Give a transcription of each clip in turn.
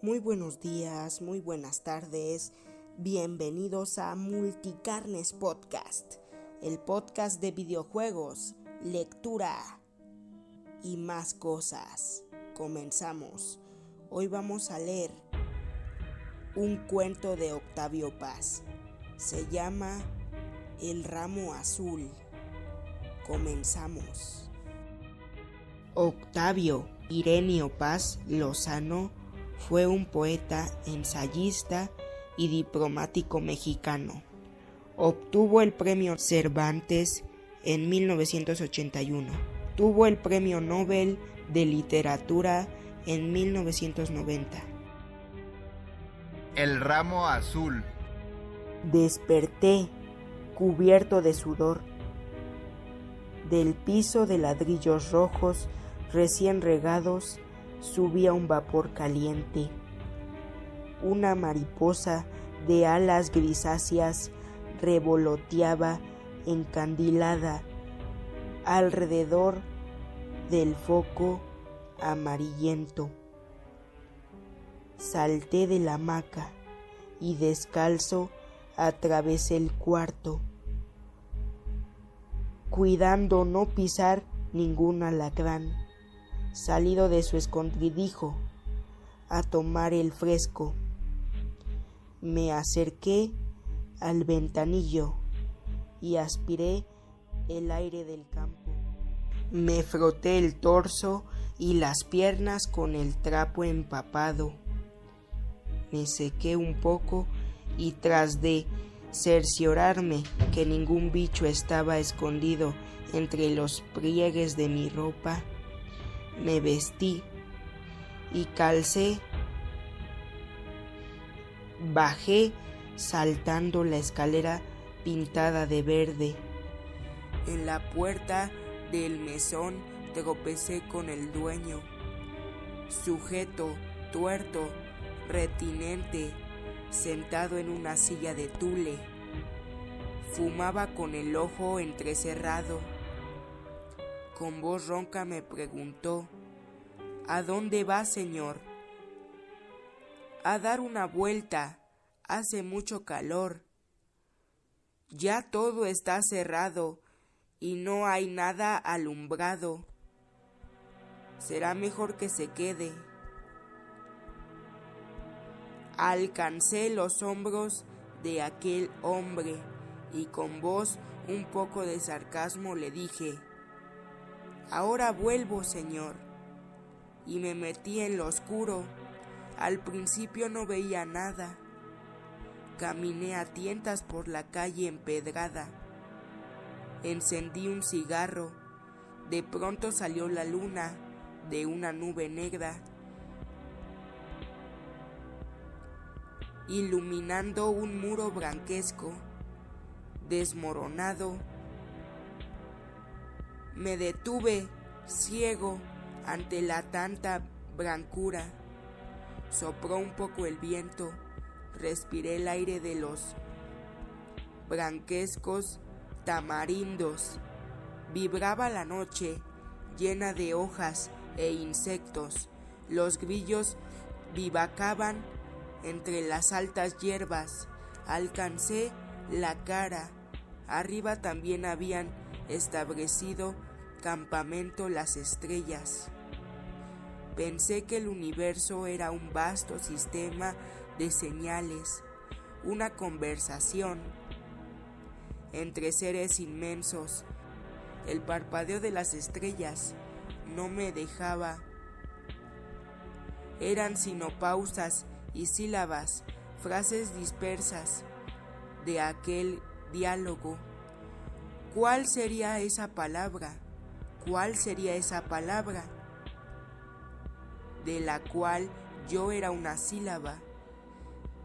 Muy buenos días, muy buenas tardes. Bienvenidos a Multicarnes Podcast, el podcast de videojuegos, lectura y más cosas. Comenzamos. Hoy vamos a leer un cuento de Octavio Paz. Se llama El ramo azul. Comenzamos. Octavio Irenio Paz Lozano fue un poeta, ensayista y diplomático mexicano. Obtuvo el premio Cervantes en 1981. Tuvo el premio Nobel de Literatura en 1990. El ramo azul. Desperté, cubierto de sudor. Del piso de ladrillos rojos recién regados subía un vapor caliente. Una mariposa de alas grisáceas revoloteaba encandilada alrededor del foco amarillento. Salté de la hamaca y descalzo atravesé el cuarto, cuidando no pisar ningún alacrán, salido de su escondrijo a tomar el fresco. Me acerqué al ventanillo y aspiré el aire del campo. Me froté el torso y las piernas con el trapo empapado. Me sequé un poco y tras de cerciorarme que ningún bicho estaba escondido entre los pliegues de mi ropa, me vestí y calcé. Bajé saltando la escalera pintada de verde. En la puerta del mesón tropecé con el dueño, sujeto, tuerto, retinente, sentado en una silla de tule. Fumaba con el ojo entrecerrado. Con voz ronca me preguntó, ¿A dónde va, señor? A dar una vuelta. Hace mucho calor. Ya todo está cerrado y no hay nada alumbrado. Será mejor que se quede. Alcancé los hombros de aquel hombre y con voz un poco de sarcasmo le dije, Ahora vuelvo, señor. Y me metí en lo oscuro. Al principio no veía nada. Caminé a tientas por la calle empedrada. Encendí un cigarro. De pronto salió la luna de una nube negra, iluminando un muro branquesco, desmoronado. Me detuve, ciego, ante la tanta blancura. Sopró un poco el viento, respiré el aire de los branquescos tamarindos. Vibraba la noche, llena de hojas e insectos. Los grillos vivacaban entre las altas hierbas. Alcancé la cara. Arriba también habían establecido campamento las estrellas. Pensé que el universo era un vasto sistema de señales, una conversación entre seres inmensos. El parpadeo de las estrellas no me dejaba. Eran sino pausas y sílabas, frases dispersas de aquel diálogo. ¿Cuál sería esa palabra? ¿Cuál sería esa palabra? De la cual yo era una sílaba.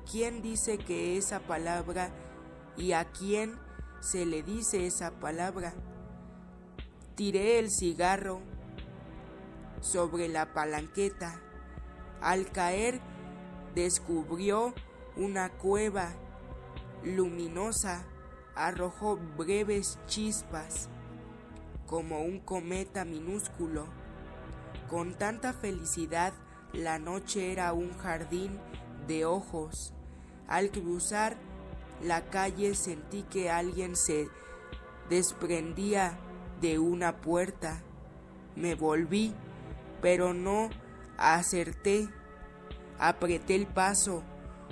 ¿Quién dice que esa palabra y a quién se le dice esa palabra? Tiré el cigarro sobre la palanqueta. Al caer descubrió una cueva luminosa, arrojó breves chispas como un cometa minúsculo. Con tanta felicidad La noche era un jardín de ojos. Al cruzar la calle sentí que alguien se desprendía de una puerta. Me volví, pero no acerté. Apreté el paso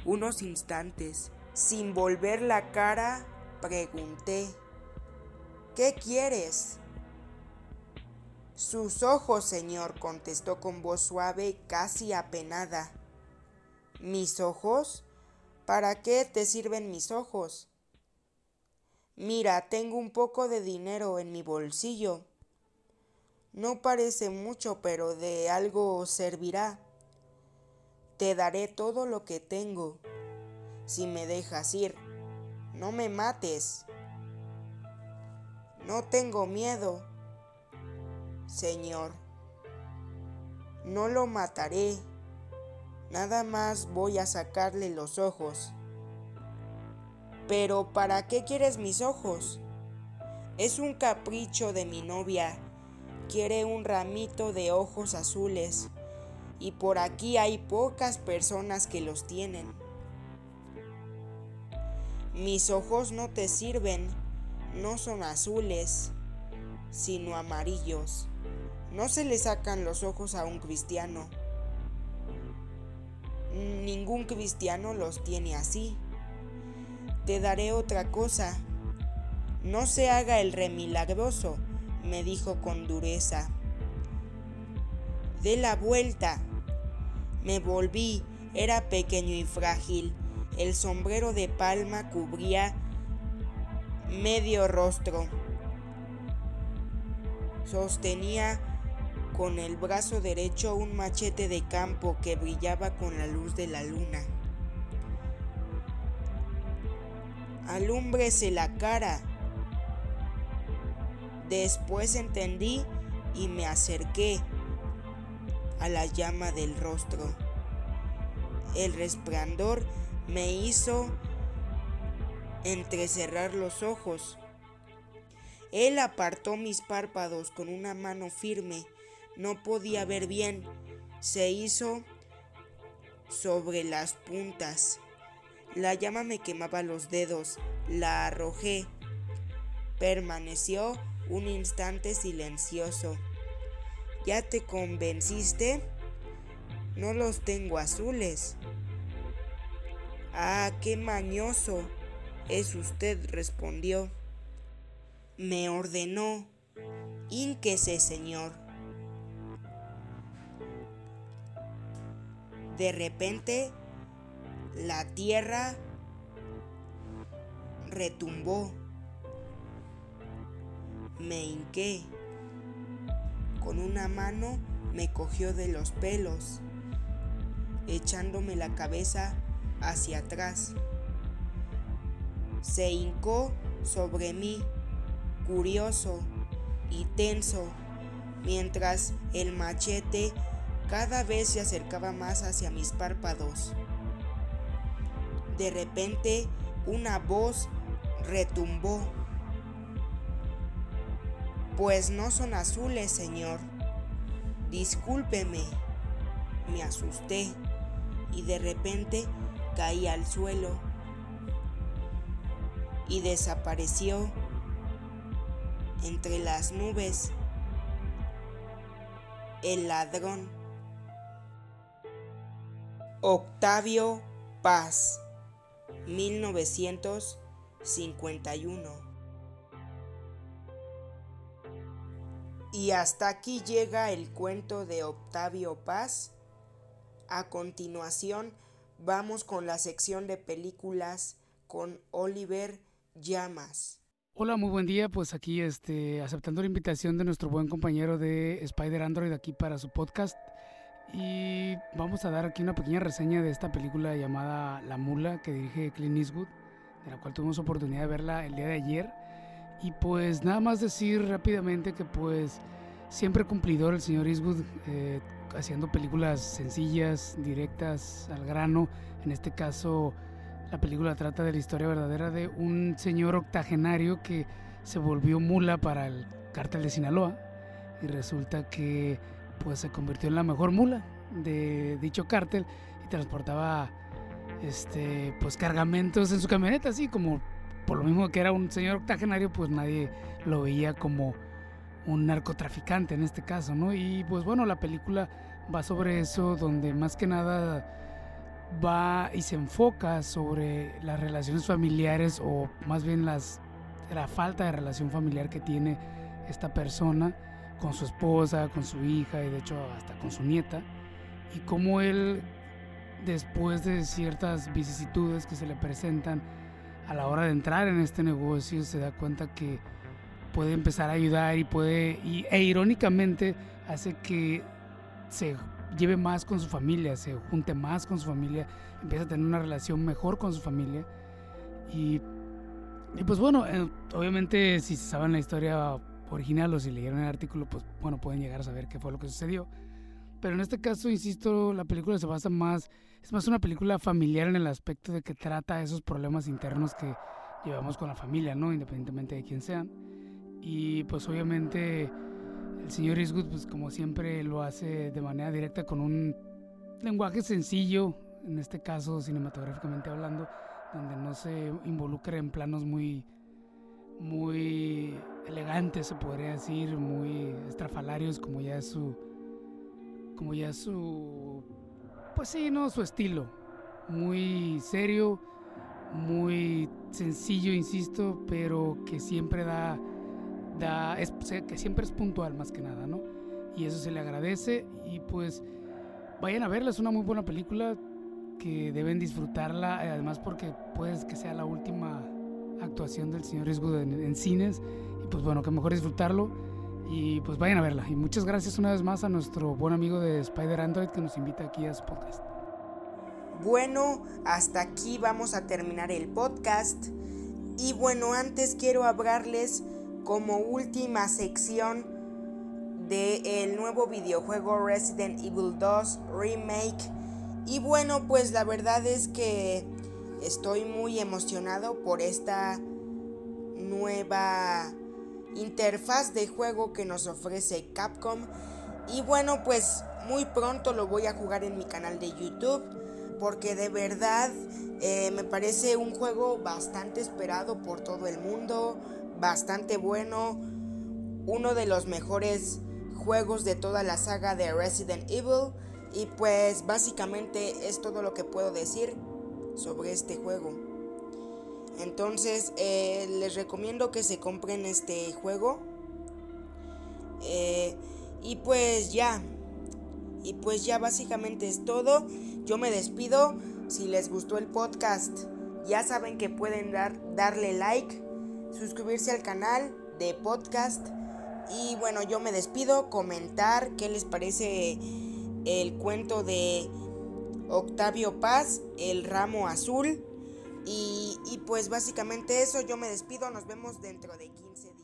unos instantes. Sin volver la cara, pregunté, ¿qué quieres? Sus ojos, señor, contestó con voz suave, casi apenada. ¿Mis ojos? ¿Para qué te sirven mis ojos? Mira, tengo un poco de dinero en mi bolsillo. No parece mucho, pero de algo servirá. Te daré todo lo que tengo, si me dejas ir. No me mates. No tengo miedo Señor, no lo mataré, nada más voy a sacarle los ojos. Pero ¿para qué quieres mis ojos? Es un capricho de mi novia. Quiere un ramito de ojos azules y por aquí hay pocas personas que los tienen. Mis ojos no te sirven, no son azules, sino amarillos. No se le sacan los ojos a un cristiano. Ningún cristiano los tiene así. Te daré otra cosa. No se haga el remilagroso, me dijo con dureza. De la vuelta. Me volví, era pequeño y frágil. El sombrero de palma cubría medio rostro. Sostenía con el brazo derecho un machete de campo que brillaba con la luz de la luna. Alúmbrese la cara. Después entendí y me acerqué a la llama del rostro. El resplandor me hizo entrecerrar los ojos. Él apartó mis párpados con una mano firme no podía ver bien. Se hizo sobre las puntas. La llama me quemaba los dedos. La arrojé. Permaneció un instante silencioso. ¿Ya te convenciste? No los tengo azules. Ah, qué mañoso. Es usted, respondió. Me ordenó. Ínquese, señor. De repente, la tierra retumbó. Me hinqué. Con una mano me cogió de los pelos, echándome la cabeza hacia atrás. Se hincó sobre mí, curioso y tenso, mientras el machete cada vez se acercaba más hacia mis párpados. De repente una voz retumbó. Pues no son azules, señor. Discúlpeme. Me asusté y de repente caí al suelo y desapareció entre las nubes el ladrón. Octavio Paz, 1951. Y hasta aquí llega el cuento de Octavio Paz. A continuación vamos con la sección de películas con Oliver Llamas. Hola, muy buen día. Pues aquí este, aceptando la invitación de nuestro buen compañero de Spider Android aquí para su podcast. Y vamos a dar aquí una pequeña reseña de esta película llamada La Mula que dirige Clint Eastwood, de la cual tuvimos oportunidad de verla el día de ayer. Y pues nada más decir rápidamente que pues siempre cumplidor el señor Eastwood eh, haciendo películas sencillas, directas, al grano. En este caso la película trata de la historia verdadera de un señor octogenario que se volvió mula para el cártel de Sinaloa y resulta que pues se convirtió en la mejor mula de dicho cártel y transportaba este pues cargamentos en su camioneta, así como por lo mismo que era un señor octogenario, pues nadie lo veía como un narcotraficante en este caso, ¿no? Y pues bueno, la película va sobre eso, donde más que nada va y se enfoca sobre las relaciones familiares o más bien las, la falta de relación familiar que tiene esta persona con su esposa, con su hija y de hecho hasta con su nieta y cómo él después de ciertas vicisitudes que se le presentan a la hora de entrar en este negocio se da cuenta que puede empezar a ayudar y puede e irónicamente hace que se lleve más con su familia, se junte más con su familia, empieza a tener una relación mejor con su familia. Y, y pues bueno, eh, obviamente si saben la historia original o si leyeron el artículo, pues bueno, pueden llegar a saber qué fue lo que sucedió. Pero en este caso, insisto, la película se basa más, es más una película familiar en el aspecto de que trata esos problemas internos que llevamos con la familia, ¿no? Independientemente de quién sean. Y pues obviamente el señor Eastwood, pues como siempre lo hace de manera directa con un lenguaje sencillo, en este caso cinematográficamente hablando, donde no se involucra en planos muy, muy elegantes, se podría decir, muy estrafalarios, como ya es su, como ya es su, pues sí, no, su estilo, muy serio, muy sencillo, insisto, pero que siempre da es, que siempre es puntual más que nada, ¿no? Y eso se le agradece. Y pues vayan a verla, es una muy buena película que deben disfrutarla, además porque puede que sea la última actuación del señor Eastwood en, cines. y pues bueno, que mejor disfrutarlo y pues vayan a verla. Y muchas gracias una vez más a nuestro buen amigo de Spider Android que nos invita aquí a su podcast. Bueno, hasta aquí vamos a terminar el podcast. Y bueno, antes quiero hablarles como última sección del el nuevo videojuego Resident Evil 2 Remake. Y bueno, pues la verdad es que estoy muy emocionado por esta nueva interfaz de juego que nos ofrece Capcom. Y bueno, pues muy pronto lo voy a jugar en mi canal de YouTube. Porque de verdad eh, me parece un juego bastante esperado por todo el mundo bastante bueno, uno de los mejores juegos de toda la saga de Resident Evil y pues básicamente es todo lo que puedo decir sobre este juego. Entonces eh, les recomiendo que se compren este juego. Eh, y pues ya. Y pues ya básicamente es todo. Yo me despido. Si les gustó el podcast, ya saben que pueden dar, darle like suscribirse al canal de podcast. Y bueno, yo me despido, comentar qué les parece el cuento de Octavio Paz, El Ramo Azul. Y, y pues básicamente eso, yo me despido, nos vemos dentro de 15 días.